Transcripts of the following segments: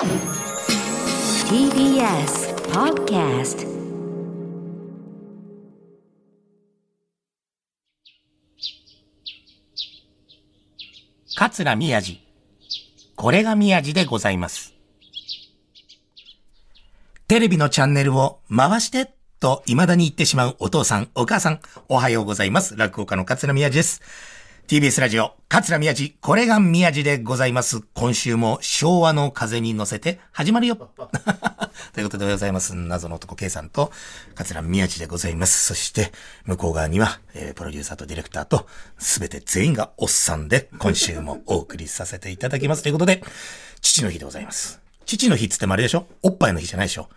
TBS Podcast 桂宮治。これが宮治でございます。テレビのチャンネルを回してと未だに言ってしまうお父さん、お母さん、おはようございます。落語家の桂宮治です。TBS ラジオ、桂宮治、これが宮治でございます。今週も昭和の風に乗せて始まるよ。ということでございます。謎の男 K さんと桂宮治でございます。そして、向こう側には、えープロデューサーとディレクターと、すべて全員がおっさんで、今週もお送りさせていただきます。ということで、父の日でございます。父の日っつってもあれでしょ？おっぱいの日じゃないでしょ？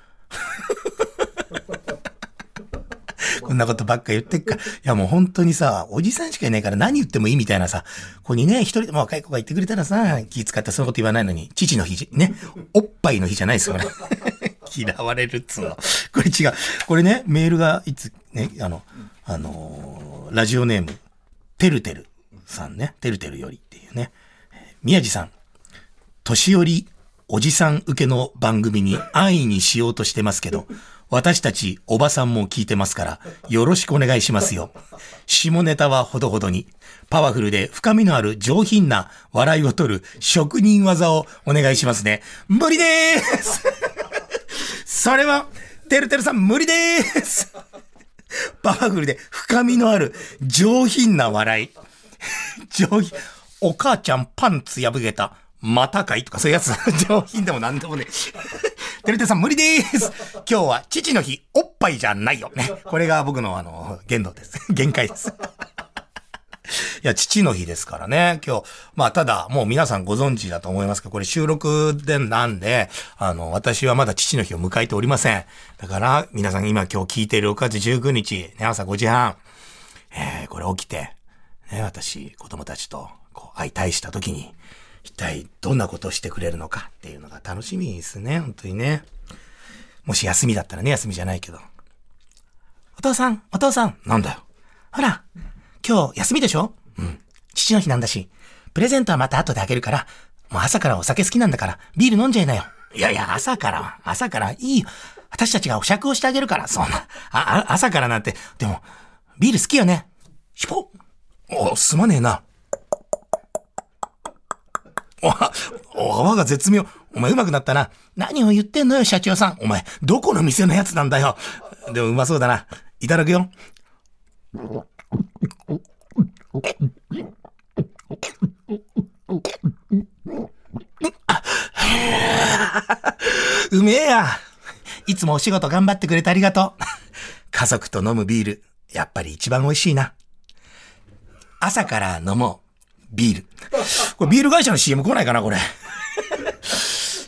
こんなことばっか言ってっか。いやもう本当にさ、おじさんしかいないから何言ってもいいみたいなさ、ここにね、一人でも若い子が言ってくれたらさ、気使ってそういうこと言わないのに、父の日、ね、おっぱいの日じゃないですよね。嫌われるっつうの。これ違う。これね、メールがいつ、ね、あの、あのーラジオネーム、てるてるさんね、てるてるよりっていうね。宮地さん、年寄りおじさん受けの番組に安易にしようとしてますけど、私たちおばさんも聞いてますから、よろしくお願いしますよ。下ネタはほどほどに、パワフルで深みのある上品な笑いを取る職人技をお願いしますね。無理でーす それは、てるてるさん無理でーすパワフルで深みのある上品な笑い。上品。お母ちゃんパンツ破けた。またかい？とかそういうやつ。上品でもなんでもね。てるてるさん無理でーす。今日は父の日、おっぱいじゃないよ。ね。これが僕のあの、限度です。限界です。いや、父の日ですからね、今日。まあ、ただ、もう皆さんご存知だと思いますけど、これ収録でなんで、あの、私はまだ父の日を迎えておりません。だから、皆さん今今日聞いている6月19日、ね、朝5時半、えー、これ起きて、ね、私、子供たちと、こう、相対した時に、一体どんなことをしてくれるのかっていうのが楽しみですね、本当にね。もし休みだったらね、休みじゃないけど。お父さん、お父さん、なんだよ。ほら、今日休みでしょ？うん。父の日なんだし、プレゼントはまた後であげるから、もう朝からお酒好きなんだから、ビール飲んじゃいなよ。いやいや、朝から、朝からいいよ。私たちがお酌をしてあげるから、そんな、あ、あ朝からなんて、でも、ビール好きよね。しぽお、すまねえな。お、お泡が絶妙。お前うまくなったな。何を言ってんのよ、社長さん。お前、どこの店のやつなんだよ。でもうまそうだな。いただくよ。うめえや。いつもお仕事頑張ってくれてありがとう。家族と飲むビール、やっぱり一番美味しいな。朝から飲もう。ビール。これビール会社の CM 来ないかな、これ。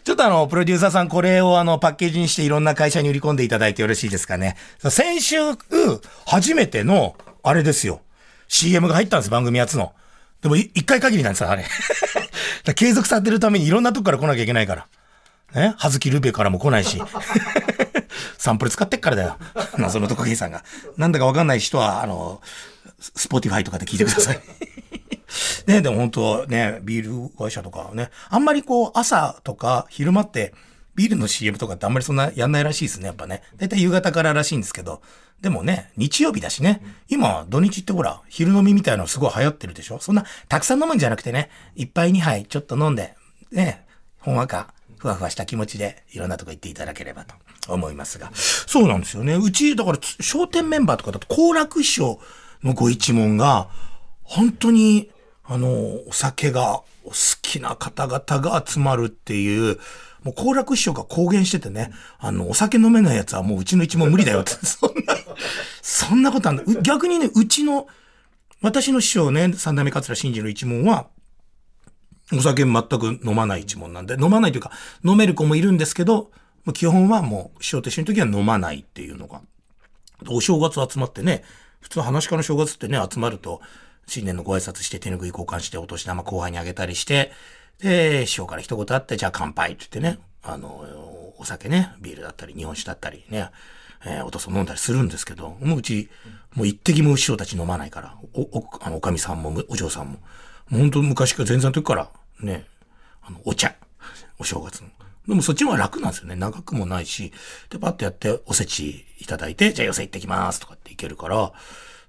ちょっとあの、プロデューサーさん、これをあの、パッケージにしていろんな会社に売り込んでいただいてよろしいですかね。先週、初めての、あれですよ。CM が入ったんです、番組やつの。でも、一回限りなんですよ、あれ。継続されてるためにいろんなとこから来なきゃいけないから。ね？ハズキルーペからも来ないし。サンプル使ってっからだよ。謎のトカゲさんが。なんだかわかんない人は、あの、スポティファイとかで聞いてください。ね、でも本当ね、ビール会社とかね、あんまりこう朝とか昼間ってビールの CM とかってあんまりそんなやんないらしいですね、やっぱね。だいたい夕方かららしいんですけど。でもね、日曜日だしね。今、土日ってほら、昼飲みみたいなのすごい流行ってるでしょそんな、たくさん飲むんじゃなくてね、一杯二杯ちょっと飲んで、ね、ほんわか、ふわふわした気持ちでいろんなとこ行っていただければと思いますが。そうなんですよね。うち、だから、商店メンバーとかだと、好楽師匠のご一門が、本当に、あの、お酒がお好きな方々が集まるっていう、もう好楽師匠が公言しててね、あの、お酒飲めないやつはもううちの一門無理だよって、そんな、そんなことあんだ。逆にね、うちの、私の師匠ね、三代目桂真治の一門は、お酒全く飲まない一門なんで、飲まないというか、飲める子もいるんですけど、基本はもう師匠と一緒の時は飲まないっていうのが。お正月集まってね、普通話し家の正月ってね、集まると、新年のご挨拶して手拭い交換してお年玉後輩にあげたりして、で、師匠から一言あって、じゃあ乾杯って言ってね、あの、お酒ね、ビールだったり、日本酒だったりね、えーおとそ飲んだりするんですけど、もううち、もう一滴も師匠たち飲まないから、お、お、あの、おかみさんも、お嬢さんも、もう本当昔から前座の時から、ね、あの、お茶、お正月の、でもそっちの方が楽なんですよね。長くもないし。で、パッとやっておせちいただいて、じゃあ寄せ行ってきますとかっていけるから、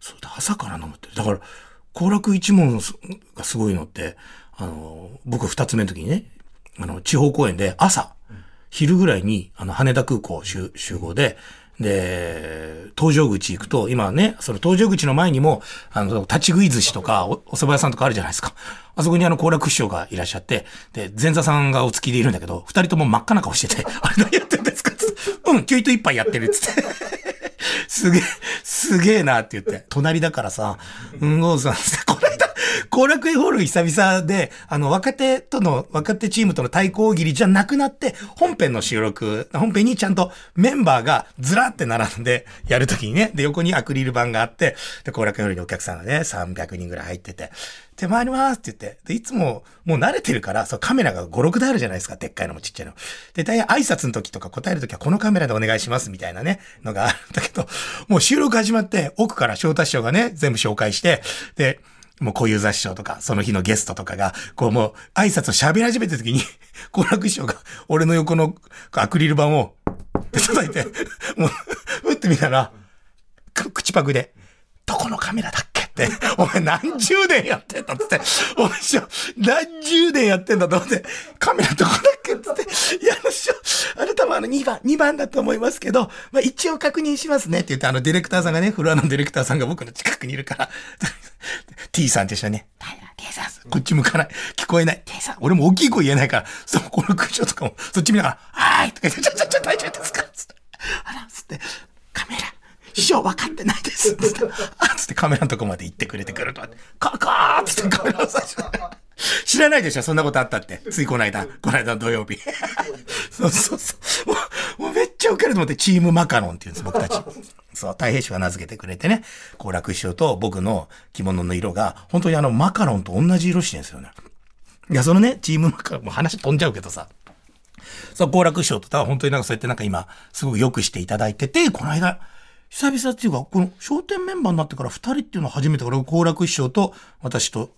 そうだ、朝から飲むって。だから、行楽一門がすごいのって、あの、僕二つ目の時にね、あの、地方公演で朝、昼ぐらいに、あの、羽田空港集合で、で、搭乗口行くと、今ね、その搭乗口の前にも、あの、立ち食い寿司とかお、お蕎麦屋さんとかあるじゃないですか。あそこにあの、行楽師匠がいらっしゃって、で、前座さんがお付きでいるんだけど、二人とも真っ赤な顔してて、あれ何やってんですかつって、うん、キュイト一杯やってるっつって。すげえ、すげえなって言って、隣だからさ、うんごうさんさ、この間、後楽園ホール久々で、あの、若手との、若手チームとの対抗切りじゃなくなって、本編の収録、本編にちゃんとメンバーがずらって並んでやるときにね、で、横にアクリル板があって、で、後楽園ホールにお客さんがね、300人ぐらい入ってて、手回りますって言って、で、いつも、もう慣れてるから、そう、カメラが5、6台あるじゃないですか、でっかいのもちっちゃいの。で、大体挨拶の時とか答える時はこのカメラでお願いしますみたいなね、のがあるんだけど、もう収録始まって、奥から翔太師匠がね、全部紹介して、で、もう小遊三師匠とか、その日のゲストとかが、こうもう挨拶を喋り始めた時に、好楽師匠が俺の横のアクリル板を、叩いて、もう、打ってみたら、口パクで、どこのカメラだっけ、お前何十年やってんだって、お前師匠、何十年やってんだと思って、カメラどこだっけってって、いや、師匠、あなたもあの2番、2番だと思いますけど、まあ一応確認しますねって言って、あのディレクターさんがね、フロアのディレクターさんが僕の近くにいるから、T さんと一緒にね、T さん、こっち向かない。聞こえない。T さん、俺も大きい声言えないから、その、この空調とかも、そっち見ながら、はーいとか言って、ちょ、ちょ、ちょ、大丈夫ですかつって、あら、つって、カメラ、師匠分かってないです。つって、カメラのとこまで行ってくれてくると。カーカーつってカメラを最初。知らないでしょそんなことあったって。ついこの間、この間土曜日。そうそうそう。もう、もうめっちゃ受けると思って、チームマカロンって言うんです、僕たち。そう、太平師が名付けてくれてね、好楽師匠と僕の着物の色が、本当にあの、マカロンと同じ色してるんですよね。いや、そのね、チームマカロン、もう話飛んじゃうけどさ。そう、好楽師匠とは本当になんかそうやってなんか今、すごく良くしていただいてて、この間、久々っていうか、この商店メンバーになってから二人っていうのは初めてから、好楽師匠と私と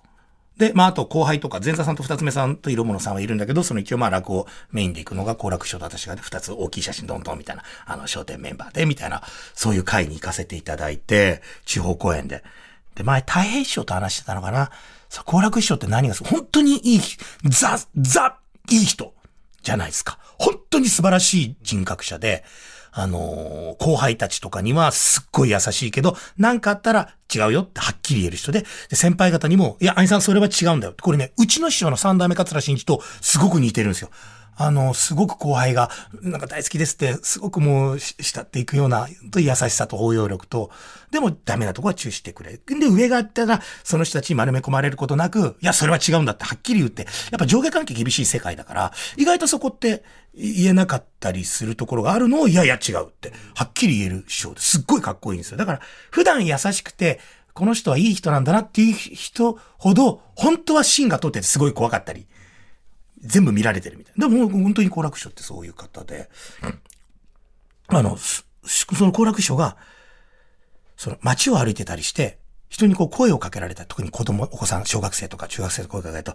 で、まあ、あと後輩とか、前座さんと二つ目さんと色物さんはいるんだけど、その一応まあ落語メインで行くのが好楽師匠と私が二つ大きい写真どんどんみたいな、あの、商店メンバーで、みたいな、そういう会に行かせていただいて、地方公演で。で、前、太平師匠と話してたのかな？そう、好楽師匠って何が本当にいい、ザ、ザ、いい人じゃないですか。本当に素晴らしい人格者で、あのー、後輩たちとかにはすっごい優しいけど、なんかあったら違うよってはっきり言える人で、で先輩方にも、いや、兄さんそれは違うんだよって。これね、うちの師匠の三代目桂新一とすごく似てるんですよ。あの、すごく後輩が、なんか大好きですって、すごくもう、慕っていくような、優しさと応用力と、でもダメなとこは注意してくれ。で、上があったら、その人たちに丸め込まれることなく、いや、それは違うんだってはっきり言って、やっぱ上下関係厳しい世界だから、意外とそこって言えなかったりするところがあるのを、いやいや違うって、はっきり言える師匠ですっごいかっこいいんですよ。だから、普段優しくて、この人はいい人なんだなっていう人ほど、本当は芯が通っててすごい怖かったり。全部見られてるみたいな。でも本当に好楽師匠ってそういう方で、あの、その好楽師匠が、その街を歩いてたりして、人にこう声をかけられた特に子供、お子さん、小学生とか中学生と声かけると、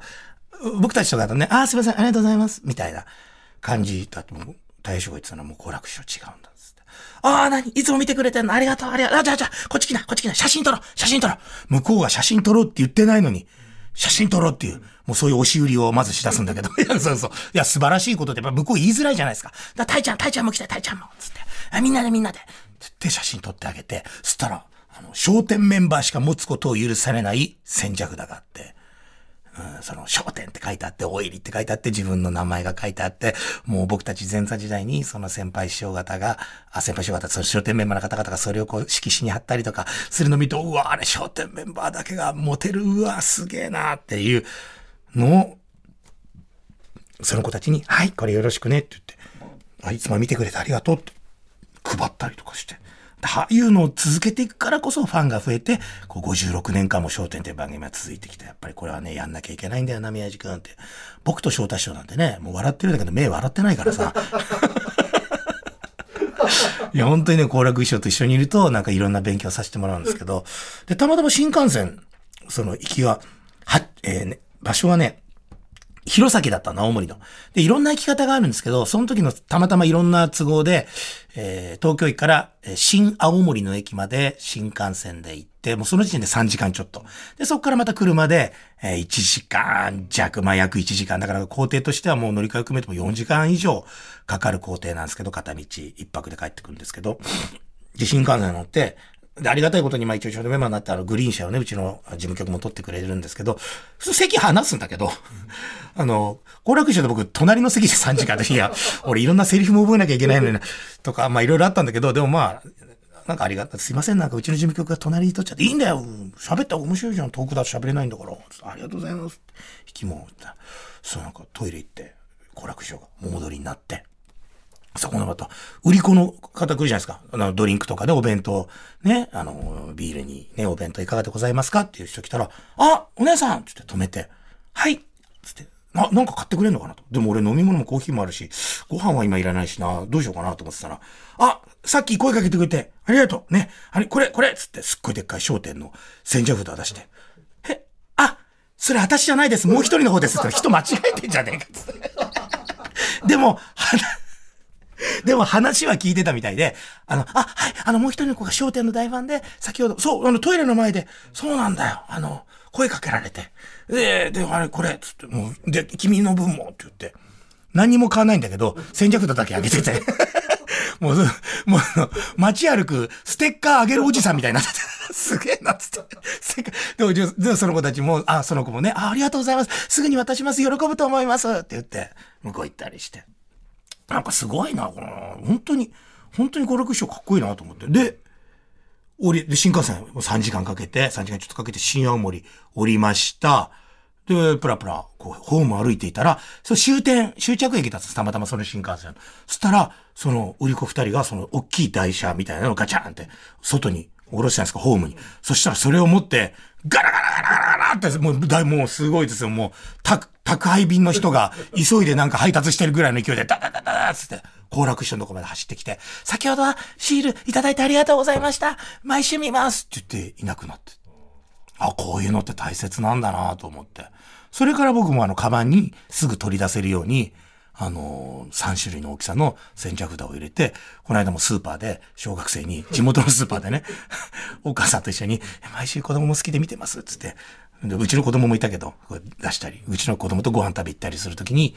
僕たちとかだとね、ああ、すいません、ありがとうございます、みたいな感じだと、大将が言ってたのはもう好楽師匠違うんだ。ああ、なにいつも見てくれてんの？ありがとう、ありがとう。あ、じゃあじゃあ、こっち来な、こっち来な。写真撮ろう、写真撮ろう。向こうが写真撮ろうって言ってないのに、写真撮ろうっていう、もうそういう押し売りをまずし出すんだけど、いや、そうそう。いや、素晴らしいことってやっぱ向こう言いづらいじゃないですか。だタイちゃん、タイちゃんも来て、タイちゃんも、つって。あ、みんなでみんなで。つって写真撮ってあげて、そしたら、あの、商店メンバーしか持つことを許されない戦略だがあって、うん、その、商店って書いてあって、お入りって書いてあって、自分の名前が書いてあって、もう僕たち前座時代に、その先輩師匠方が、あ、先輩師匠方、その商店メンバーの方々がそれをこう、色紙に貼ったりとか、するの見て、うわ、あれ商店メンバーだけがモテる、うわ、すげえなっていうのを、その子たちに、はい、これよろしくねって言って、あ、いつも見てくれてありがとうって配ったりとかして。ああいうのを続けていくからこそファンが増えて、こう56年間も笑点という番組が続いてきた。やっぱりこれはね、やんなきゃいけないんだよな、宮治君って。僕と翔太師匠なんてね、もう笑ってるんだけど目笑ってないからさ。いや、本当にね、好楽師匠と一緒にいると、なんかいろんな勉強させてもらうんですけど、で、たまたま新幹線、その行きは、は、えー、ね、場所はね、弘前だったの、青森の。で、いろんな行き方があるんですけど、その時のたまたまいろんな都合で、えー、東京駅から、え新青森の駅まで新幹線で行って、もうその時点で3時間ちょっと。で、そこからまた車で、えー1時間弱、まあ約1時間。だから工程としてはもう乗り換えを含めても4時間以上かかる工程なんですけど、片道1泊で帰ってくるんですけど、で、新幹線乗って、で、ありがたいことに、まあ一応ショートメンバーになって、あの、グリーン車をね、うちの事務局も取ってくれるんですけど、普通席離すんだけど、あの、行楽一緒で僕、隣の席で3時間で、いや、俺いろんなセリフも覚えなきゃいけないのにな、とか、まあいろいろあったんだけど、でもまあ、なんかありがたい。すいません、なんかうちの事務局が隣に取っちゃって、いいんだよ喋った方面白いじゃん、遠くだと喋れないんだから。ありがとうございます。引きも、そうなんかトイレ行って、行楽師匠がお戻りになって、そこのまた、売り子の方来るじゃないですか。あの、ドリンクとかでお弁当、ね、あの、ビールにね、お弁当いかがでございますか？っていう人来たら、あ、お姉さんつって止めて、はいつって、な、なんか買ってくれんのかな？と。でも俺飲み物もコーヒーもあるし、ご飯は今いらないしな、どうしようかなと思ってたら、あ、さっき声かけてくれて、ありがとう。ね、あれ、これ、これつって、すっごいでっかい商店の千社札出して、え、あ、それ私じゃないです。もう一人の方です。って人間違えてんじゃねえかつって。でも、は でも話は聞いてたみたいで、あの、あ、はい、あの、もう一人の子が商店の大ファンで、先ほど、そう、あの、トイレの前で、そうなんだよ、あの、声かけられて、で、で、あれ、これ、つって、もう、で、君の分も、って言って、何も買わないんだけど、先着札だけあげてて、もう、もう、街歩く、ステッカーあげるおじさんみたいになって、すげえな、つって。でもじ、でその子たちも、あ、その子もね、あ、ありがとうございます。すぐに渡します。喜ぶと思います。って言って、向こう行ったりして。なんかすごいな、この、本当に、本当に娯楽師匠かっこいいなと思って。で、降り、で、新幹線もう3時間かけて、3時間ちょっとかけて新青森降りました。で、プラプラ、こう、ホーム歩いていたら、そう終点、終着駅だった。たまたまその新幹線。そしたら、その、売り子二人が、その、大きい台車みたいなのをガチャンって、外に下ろしたんですか、ホームに。そしたらそれを持って、ガラガラガラガラガラって、もう、だいもうすごいですよ。もう、宅、宅配便の人が、急いでなんか配達してるぐらいの勢いで、ダダダダダつって、行楽師匠のとこまで走ってきて、先ほどはシールいただいてありがとうございました。毎週見ますって言っていなくなって。あ、こういうのって大切なんだなと思って。それから僕もあの、カバンにすぐ取り出せるように、あのー、3種類の大きさの先着札を入れて、この間もスーパーで小学生に、地元のスーパーでね、お母さんと一緒に、毎週子供も好きで見てます、つって。でうちの子供もいたけど、出したり、うちの子供とご飯食べ行ったりするときに、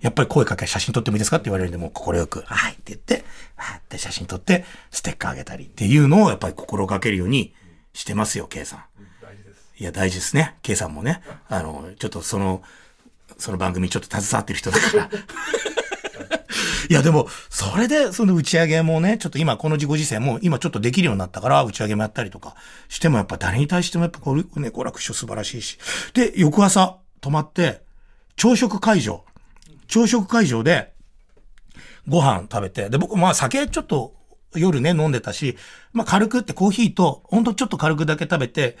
やっぱり声かけ写真撮ってもいいですかって言われるんで、もう心く、はいって言って、はって写真撮って、ステッカーあげたりっていうのをやっぱり心がけるようにしてますよ、K さん。いや、大事ですね。K さんもね。あの、ちょっとその、その番組ちょっと携わってる人だから。いや、でも、それで、その打ち上げもね、ちょっと今、このご時世も、今ちょっとできるようになったから、打ち上げもやったりとかしても、やっぱ誰に対しても、やっぱこう、ね、娯楽師素晴らしいし。で、翌朝、泊まって、朝食会場。朝食会場で、ご飯食べて、で、僕、まあ、酒ちょっと、夜ね、飲んでたし、まあ、軽くってコーヒーと、ほんとちょっと軽くだけ食べて、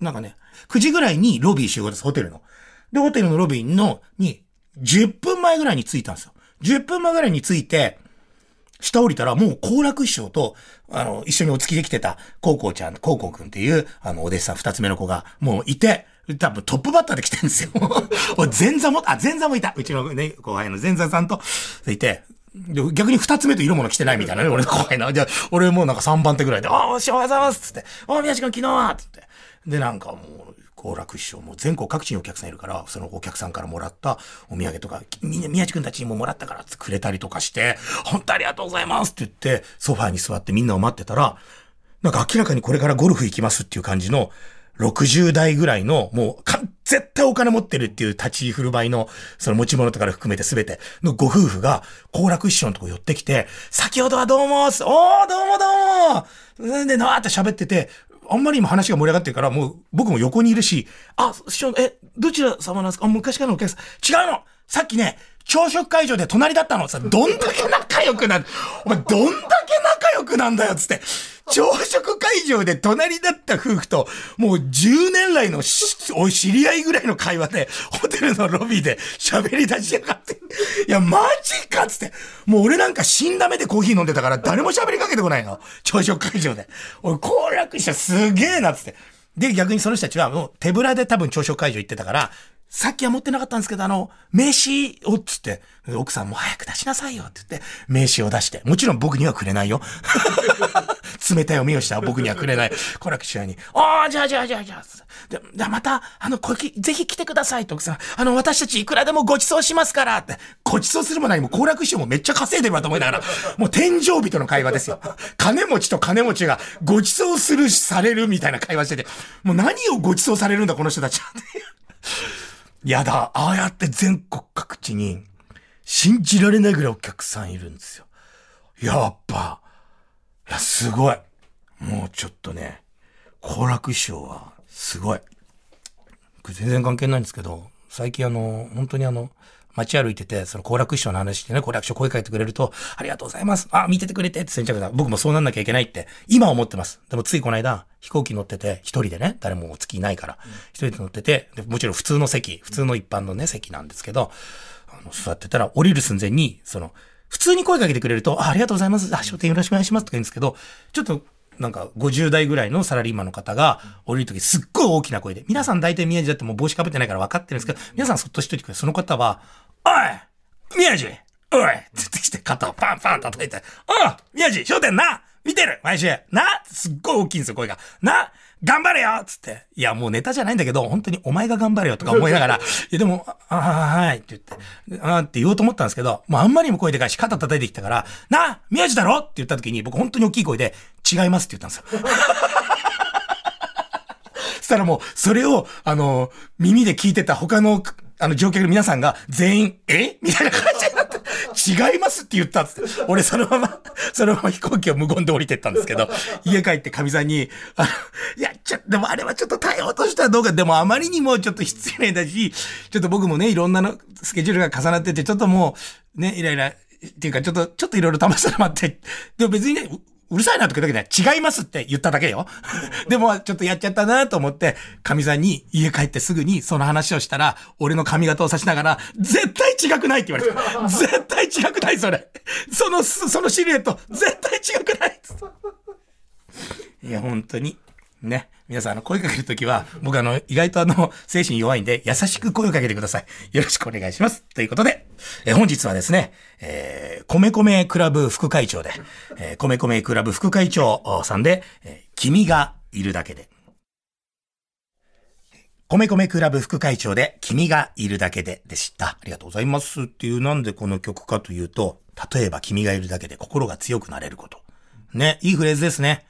なんかね、9時ぐらいにロビー集合です、ホテルの。で、ホテルのロビーの、に、10分前ぐらいに着いたんですよ。10分前ぐらいに着いて、下降りたらもう行楽師匠と、あの、一緒にお付きで来てた、コウコウちゃん、コウコウくんっていう、あの、お弟子さん二つ目の子が、もういて、多分トップバッターで来てるんですよ。俺前座も、あ、前座もいた。うちのね、後輩の前座さんと、いて、で逆に二つ目と色物来てないみたいなね、俺の後輩の。じゃあ俺もうなんか三番手ぐらいで、ああ、師匠おはようございますつって、ああ、宮地君昨日はつって。で、なんかもう、好楽師匠も全国各地にお客さんいるから、そのお客さんからもらったお土産とか、みんな宮地君たちにももらったからってくれたりとかして、本当ありがとうございますって言って、ソファーに座ってみんなを待ってたら、なんか明らかにこれからゴルフ行きますっていう感じの、60代ぐらいの、もう、絶対お金持ってるっていう立ち居振る舞いの、その持ち物とか含めて全てのご夫婦が、好楽師匠のとこ寄ってきて、先ほどはどうもおー、どうもどうもで、なーって喋ってて、あんまり今話が盛り上がってるから、もう僕も横にいるし、あ、師匠、え、どちら様なんですかあ、昔からのお客さん。違うのさっきね、朝食会場で隣だったのさ、どんだけ仲良くなる？お前、どんだけ仲良くなんだよ、つって。朝食会場で隣だった夫婦と、もう10年来のお知り合いぐらいの会話で、ホテルのロビーで喋り出しやがって。いや、マジかっつって。もう俺なんか死んだ目でコーヒー飲んでたから誰も喋りかけてこないの。朝食会場で。俺、行楽したすげえなっつって。で、逆にその人たちはもう手ぶらで多分朝食会場行ってたから、さっきは持ってなかったんですけど、あの、名刺を、つって、奥さんも早く出しなさいよって言って、名刺を出して、もちろん僕にはくれないよ。冷たい思いをした僕にはくれない。コラクションに、ああ、じゃあじゃあじゃあじゃあ、じゃあまた、あの、これ、ぜひ来てくださいと奥さん、あの、私たちいくらでもご馳走しますからって、ご馳走するも何も、好楽師匠もめっちゃ稼いでるわと思いながら、もう天井人の会話ですよ。金持ちと金持ちがご馳走する、されるみたいな会話してて、もう何をご馳走されるんだ、この人たちは。やだ、ああやって全国各地に、信じられないぐらいお客さんいるんですよ。やっぱ、いや、すごい。もうちょっとね、好楽師匠は、すごい。全然関係ないんですけど、最近あの、本当にあの、街歩いてて、その行楽師匠の話してね、行楽師匠声かけてくれると、ありがとうございます。あ、見ててくれてって先着だ。僕もそうなんなきゃいけないって、今思ってます。でもついこの間、飛行機乗ってて、一人でね、誰もお付きいないから、一、人で乗っててで、もちろん普通の席、普通の一般のね、席なんですけど、あの、座ってたら、降りる寸前に、その、普通に声かけてくれると、あありがとうございます。あ、商店よろしくお願いしますとか言うんですけど、ちょっとなんか50代ぐらいのサラリーマンの方が降りるときすっごい大きな声で、皆さん大体宮地だってもう帽子かぶってないから分かってるんですけど、皆さんそっとしといてくれ。その方は、おい宮地おい つってきて肩をパンパン叩いて、おう宮地商店な見てる毎週なすっごい大きいんですよ、声が。な頑張れよつって。いや、もうネタじゃないんだけど、本当にお前が頑張れよとか 思いながら、いや、でも、ああ、はいって言って、あって言おうと思ったんですけど、もうあんまりにも声でかいし、肩叩いてきたから、な宮地だろって言った時に、僕本当に大きい声で、違いますって言ったんですよ。そしたらもう、それを、あの、耳で聞いてた他のあの乗客の皆さんが全員、え？みたいな感じになって、違いますって言ったっつって。俺そのまま、そのまま飛行機を無言で降りてったんですけど、家帰って神さんに、あの、いや、ちょ、でもあれはちょっと対応としてはどうか、でもあまりにもちょっと失礼だし、ちょっと僕もね、いろんなの、スケジュールが重なってて、ちょっともう、ね、イライラ、っていうか、ちょっと、ちょっといろいろ試したら待って、でも別にね、うるさいなとか言ったけど、違いますって言っただけよ。でも、ちょっとやっちゃったなと思って、神さんに家帰ってすぐにその話をしたら、俺の髪型をさしながら、絶対違くないって言われた。絶対違くないそれ。その、そのシルエット、絶対違くないいや、本当に。ね。皆さん、あの、声かけるときは、僕あの、意外とあの、精神弱いんで、優しく声をかけてください。よろしくお願いします。ということで、え本日はですね、えー、米米クラブ副会長で、えー、米米クラブ副会長さんで、えー、君がいるだけで。米米クラブ副会長で、君がいるだけででした。ありがとうございますっていう、なんでこの曲かというと、例えば君がいるだけで心が強くなれること。ね、いいフレーズですね。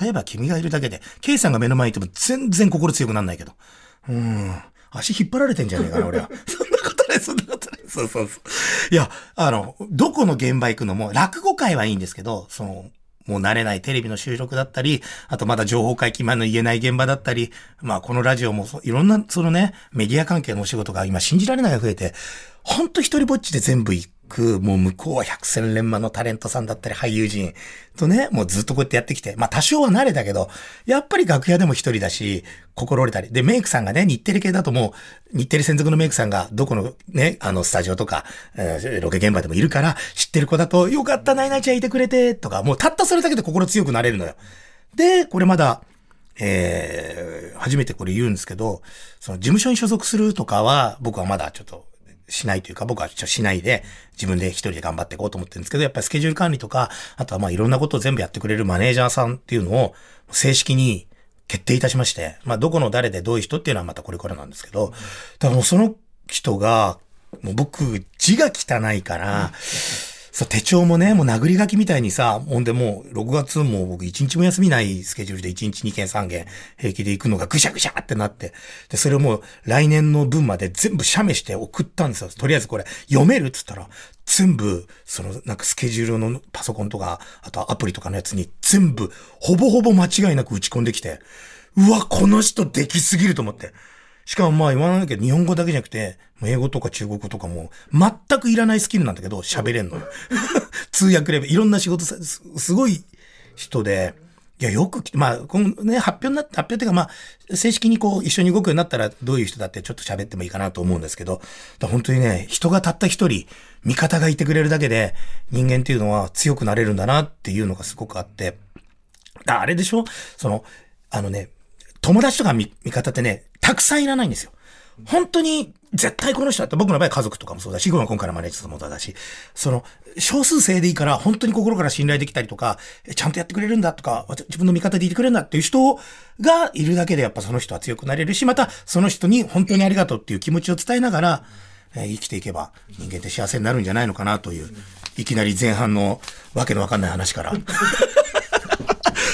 例えば君がいるだけで、K さんが目の前にいても全然心強くなんないけど。うん。足引っ張られてんじゃねえかな、俺は。そんなことない、そんなことない。そうそうそう。いや、あの、どこの現場行くのも、落語会はいいんですけど、その、もう慣れないテレビの収録だったり、あとまだ情報解禁前の言えない現場だったり、まあこのラジオもいろんなそのね、メディア関係のお仕事が今信じられないが増えて、ほんと一人ぼっちで全部行く、もう向こうは百戦錬磨のタレントさんだったり俳優陣とね、もうずっとこうやってやってきて、まあ多少は慣れたけど、やっぱり楽屋でも一人だし、心折れたり。で、メイクさんがね、日テレ系だともう、日テレ専属のメイクさんがどこのね、あのスタジオとか、えー、ロケ現場でもいるから、知ってる子だと、よかった、ナイナイちゃんいてくれて、とか、もうたったそれだけで心強くなれるのよ。で、これまだ、えー、初めてこれ言うんですけど、その事務所に所属するとかは、僕はまだちょっとしないというか、僕はちょっとしないで、自分で一人で頑張っていこうと思ってるんですけど、やっぱりスケジュール管理とか、あとはまあいろんなことを全部やってくれるマネージャーさんっていうのを、正式に決定いたしまして、まあどこの誰でどういう人っていうのはまたこれからなんですけど、だからもうその人が、もう僕、字が汚いから、そう、手帳もね、もう殴り書きみたいにさ、ほんでもう、6月も僕1日も休みないスケジュールで1日2件3件平気で行くのがぐしゃぐしゃってなって、で、それをもう来年の分まで全部写メして送ったんですよ。とりあえずこれ読めるっつったら、全部、その、なんかスケジュールのパソコンとか、あとアプリとかのやつに全部、ほぼほぼ間違いなく打ち込んできて、うわ、この人できすぎると思って。しかもまあ言わないけど、日本語だけじゃなくて、英語とか中国語とかも、全くいらないスキルなんだけど、喋れんの。通訳レベル、いろんな仕事さ、すごい人で、いや、よくまあ、このね、発表になって、発表っていうか、まあ、正式にこう、一緒に動くようになったら、どういう人だってちょっと喋ってもいいかなと思うんですけど、本当にね、人がたった一人、味方がいてくれるだけで、人間っていうのは強くなれるんだなっていうのがすごくあって、あれでしょ？その、あのね、友達とか味方ってね、たくさんいらないんですよ。本当に絶対この人だって僕の場合家族とかもそうだし、今回のマネージャーもそうだし、その、少数生でいいから本当に心から信頼できたりとか、ちゃんとやってくれるんだとか、自分の味方でいてくれるんだっていう人がいるだけでやっぱその人は強くなれるし、またその人に本当にありがとうっていう気持ちを伝えながら、えー、生きていけば人間って幸せになるんじゃないのかなという、いきなり前半のわけのわかんない話から。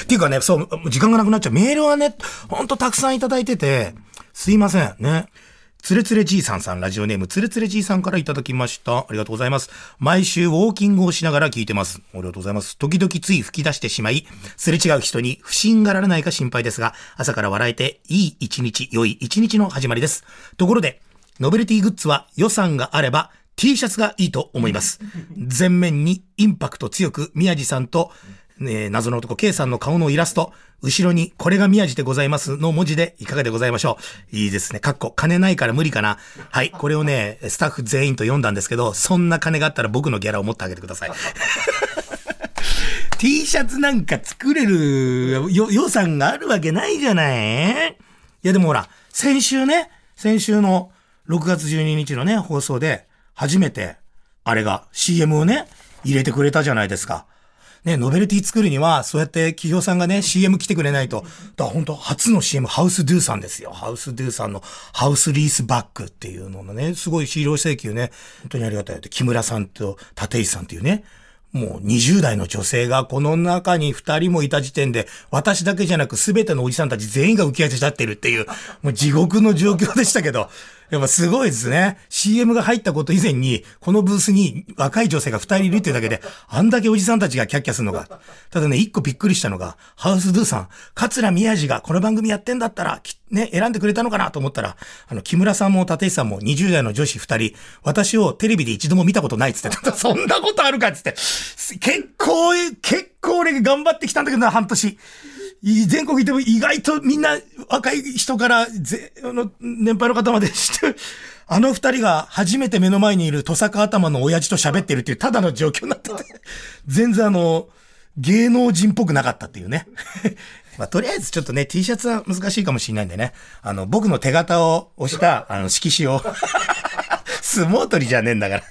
っていうかね、そう、時間がなくなっちゃう。メールはね、ほんとたくさんいただいてて、すいません。ね。つれつれじいさんさん、ラジオネーム、つれつれじいさんからいただきました。ありがとうございます。毎週ウォーキングをしながら聞いてます。ありがとうございます。時々つい吹き出してしまい、すれ違う人に不審がられないか心配ですが、朝から笑えて、いい一日、良い一日の始まりです。ところで、ノベルティグッズは予算があれば、T シャツがいいと思います。全面にインパクト強く、宮地さんと、ね、謎の男 K さんの顔のイラスト、後ろにこれが宮地でございますの文字でいかがでございましょう。いいですね。かっこ、金ないから無理かな。はい。これをね、スタッフ全員と読んだんですけど、そんな金があったら僕のギャラを持ってあげてください。T シャツなんか作れる予算があるわけないじゃないいやでもほら、先週ね、先週の6月12日のね、放送で、初めて、あれが CM をね、入れてくれたじゃないですか。ね、ノベルティ作るには、そうやって企業さんがね、CM 来てくれないと。だ本当初の CM、ハウスドゥさんですよ。ハウスドゥさんのハウスリースバックっていうののね、すごい資料請求ね、本当にありがたい。木村さんと立石さんっていうね、もう20代の女性がこの中に2人もいた時点で、私だけじゃなく全てのおじさんたち全員が浮き足立ってるっていう、もう地獄の状況でしたけど、やっぱすごいですね。CM が入ったこと以前に、このブースに若い女性が二人いるっていうだけで、あんだけおじさんたちがキャッキャするのが。ただね、一個びっくりしたのが、ハウスドゥさん、桂宮治がこの番組やってんだったら、ね、選んでくれたのかなと思ったら、あの、木村さんも立石さんも20代の女子二人、私をテレビで一度も見たことないっつって、そんなことあるかっつって、結構、結構俺頑張ってきたんだけどな、半年。全国行っても意外とみんな若い人からぜ、あの、年配の方まで知って あの二人が初めて目の前にいるトサカ頭の親父と喋ってるっていうただの状況になってて、全然あの、芸能人っぽくなかったっていうね。まあ、とりあえずちょっとね、T シャツは難しいかもしれないんでね。あの、僕の手形を押した、あの、色紙を 相撲取りじゃねえんだから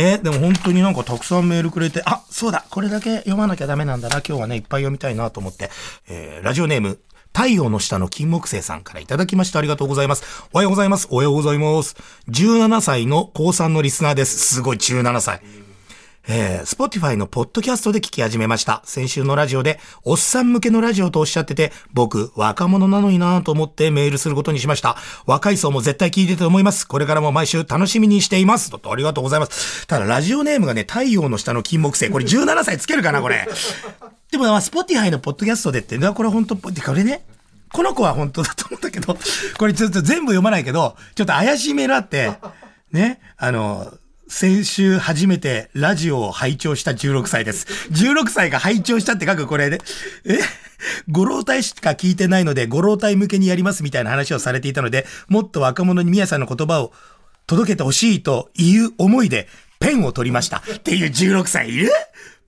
えー、でも本当になんかたくさんメールくれて、あ、そうだ、これだけ読まなきゃダメなんだな、今日はね、いっぱい読みたいなと思って、えー、ラジオネーム、太陽の下の金木星さんからいただきましてありがとうございます。おはようございます。おはようございます。17歳の高3のリスナーです。すごい、17歳。えー、Spotify のポッドキャストで聞き始めました。先週のラジオで、おっさん向けのラジオとおっしゃってて、僕、若者なのになぁと思ってメールすることにしました。若い層も絶対聞いてると思います。これからも毎週楽しみにしています。とありがとうございます。ただ、ラジオネームがね、太陽の下の金木星。これ17歳つけるかな、これ。でも、まあ、Spotify のポッドキャストでって、これ本当、これね、この子は本当だと思ったけど、これちょっと全部読まないけど、ちょっと怪しいメールあって、ね、あの、先週初めてラジオを拝聴した16歳です。16歳が拝聴したって書くこれで、え？ご老体しか聞いてないので、ご老体向けにやりますみたいな話をされていたので、もっと若者に宮さんの言葉を届けてほしいという思いで、ペンを取りました。っていう16歳いる？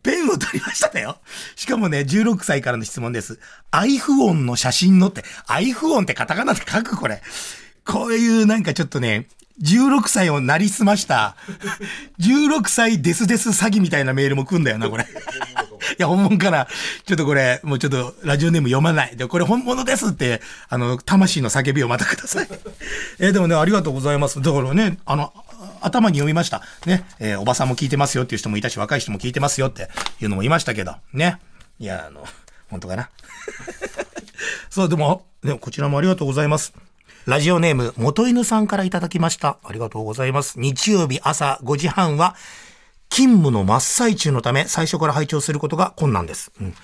ペンを取りましただよ。しかもね、16歳からの質問です。アイフオンの写真のって、アイフオンってカタカナで書くこれ。こういうなんかちょっとね、16歳をなりすました、16歳デスデス詐欺みたいなメールも来んだよな、これ。いや、本物かな。ちょっとこれ、もうちょっとラジオネーム読まない。で、これ本物ですって、あの、魂の叫びをまたください。えー、でもね、ありがとうございます。だからね、あの、頭に読みました。ね、えー、おばさんも聞いてますよっていう人もいたし、若い人も聞いてますよっていうのもいましたけど、ね。いや、あの、本当かな。そう、でも、でもこちらもありがとうございます。ラジオネーム、元犬さんからいただきました。ありがとうございます。日曜日朝5時半は、勤務の真っ最中のため、最初から拝聴することが困難です。うん、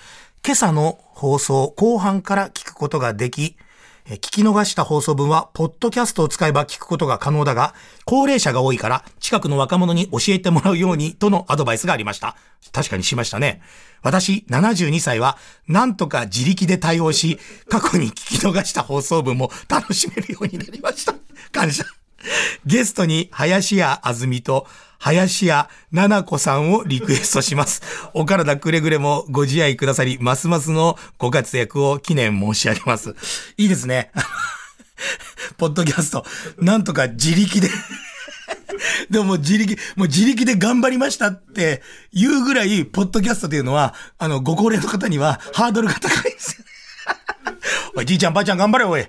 今朝の放送、後半から聞くことができ、聞き逃した放送分は、ポッドキャストを使えば聞くことが可能だが、高齢者が多いから、近くの若者に教えてもらうように、とのアドバイスがありました。確かにしましたね。私、72歳は、なんとか自力で対応し、過去に聞き逃した放送分も楽しめるようになりました。感謝。ゲストに、林家あずみと、林家奈々子さんをリクエストします。お体くれぐれもご自愛くださり、ますますのご活躍を記念申し上げます。いいですね。ポッドキャスト、なんとか自力で でも自力、もう自力で頑張りましたって言うぐらい、ポッドキャストっていうのは、あの、ご高齢の方にはハードルが高いですよ。おい、じいちゃんばあちゃん頑張れ、おい。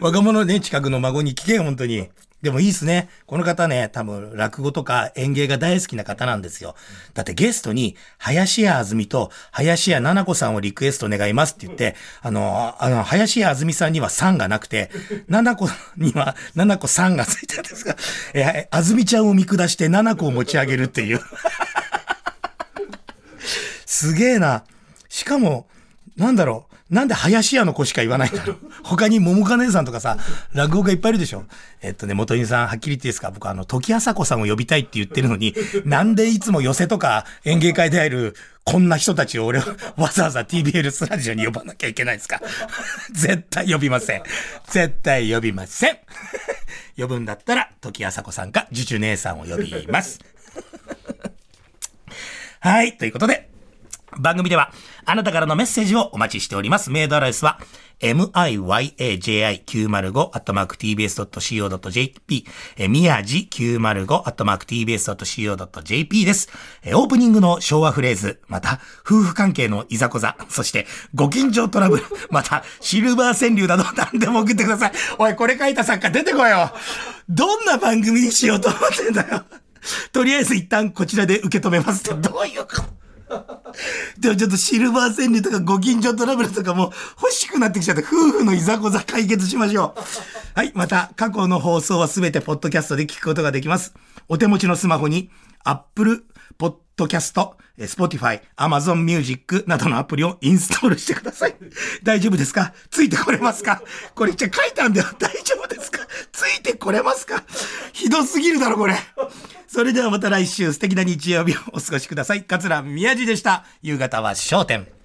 若者ね、近くの孫に聞けよ、本当に。でもいいっすね。この方ね、多分落語とか演芸が大好きな方なんですよ。だってゲストに、林家あずみと林家七子さんをリクエスト願いますって言って、あの、あの、林家あずみさんには3がなくて、七子には七子3がついてるんですが、え、あずみちゃんを見下して七子を持ち上げるっていう。すげえな。しかも、なんだろう。なんで林家の子しか言わないんだろう。他に桃花姉さんとかさ、落語がいっぱいいるでしょ。えっとね、元井さん、はっきり言っていいですか？僕あの、時朝子さんを呼びたいって言ってるのに、なんでいつも寄せとか演芸会で会える、こんな人たちを俺はわざわざ TBL ラジオに呼ばなきゃいけないですか？絶対呼びません。絶対呼びません。呼ぶんだったら、時朝子さんか、ジュジュ姉さんを呼びます。はい、ということで、番組では、あなたからのメッセージをお待ちしております。メールアドレスは、miyaji905-tbs.co.jp、え、宮地 905-tbs.co.jp です。オープニングの昭和フレーズ、また、夫婦関係のいざこざ、そして、ご近所トラブル、また、シルバー川柳など何でも送ってください。おい、これ書いた作家出てこいよどんな番組にしようと思ってんだよとりあえず一旦こちらで受け止めますってどういうこと？でもちょっとシルバー川柳とかご近所トラブルとかも欲しくなってきちゃって夫婦のいざこざ解決しましょう。はい。また過去の放送はすべてポッドキャストで聞くことができます。お手持ちのスマホに Apple ポッドキャスト、Spotify、Amazon Music などのアプリをインストールしてください。大丈夫ですか？ついてこれますか？これじゃ書いたんだよ。大丈夫ですか？ついてこれますか？ひどすぎるだろ、これ。それではまた来週素敵な日曜日をお過ごしください。桂宮治でした。夕方は焦点。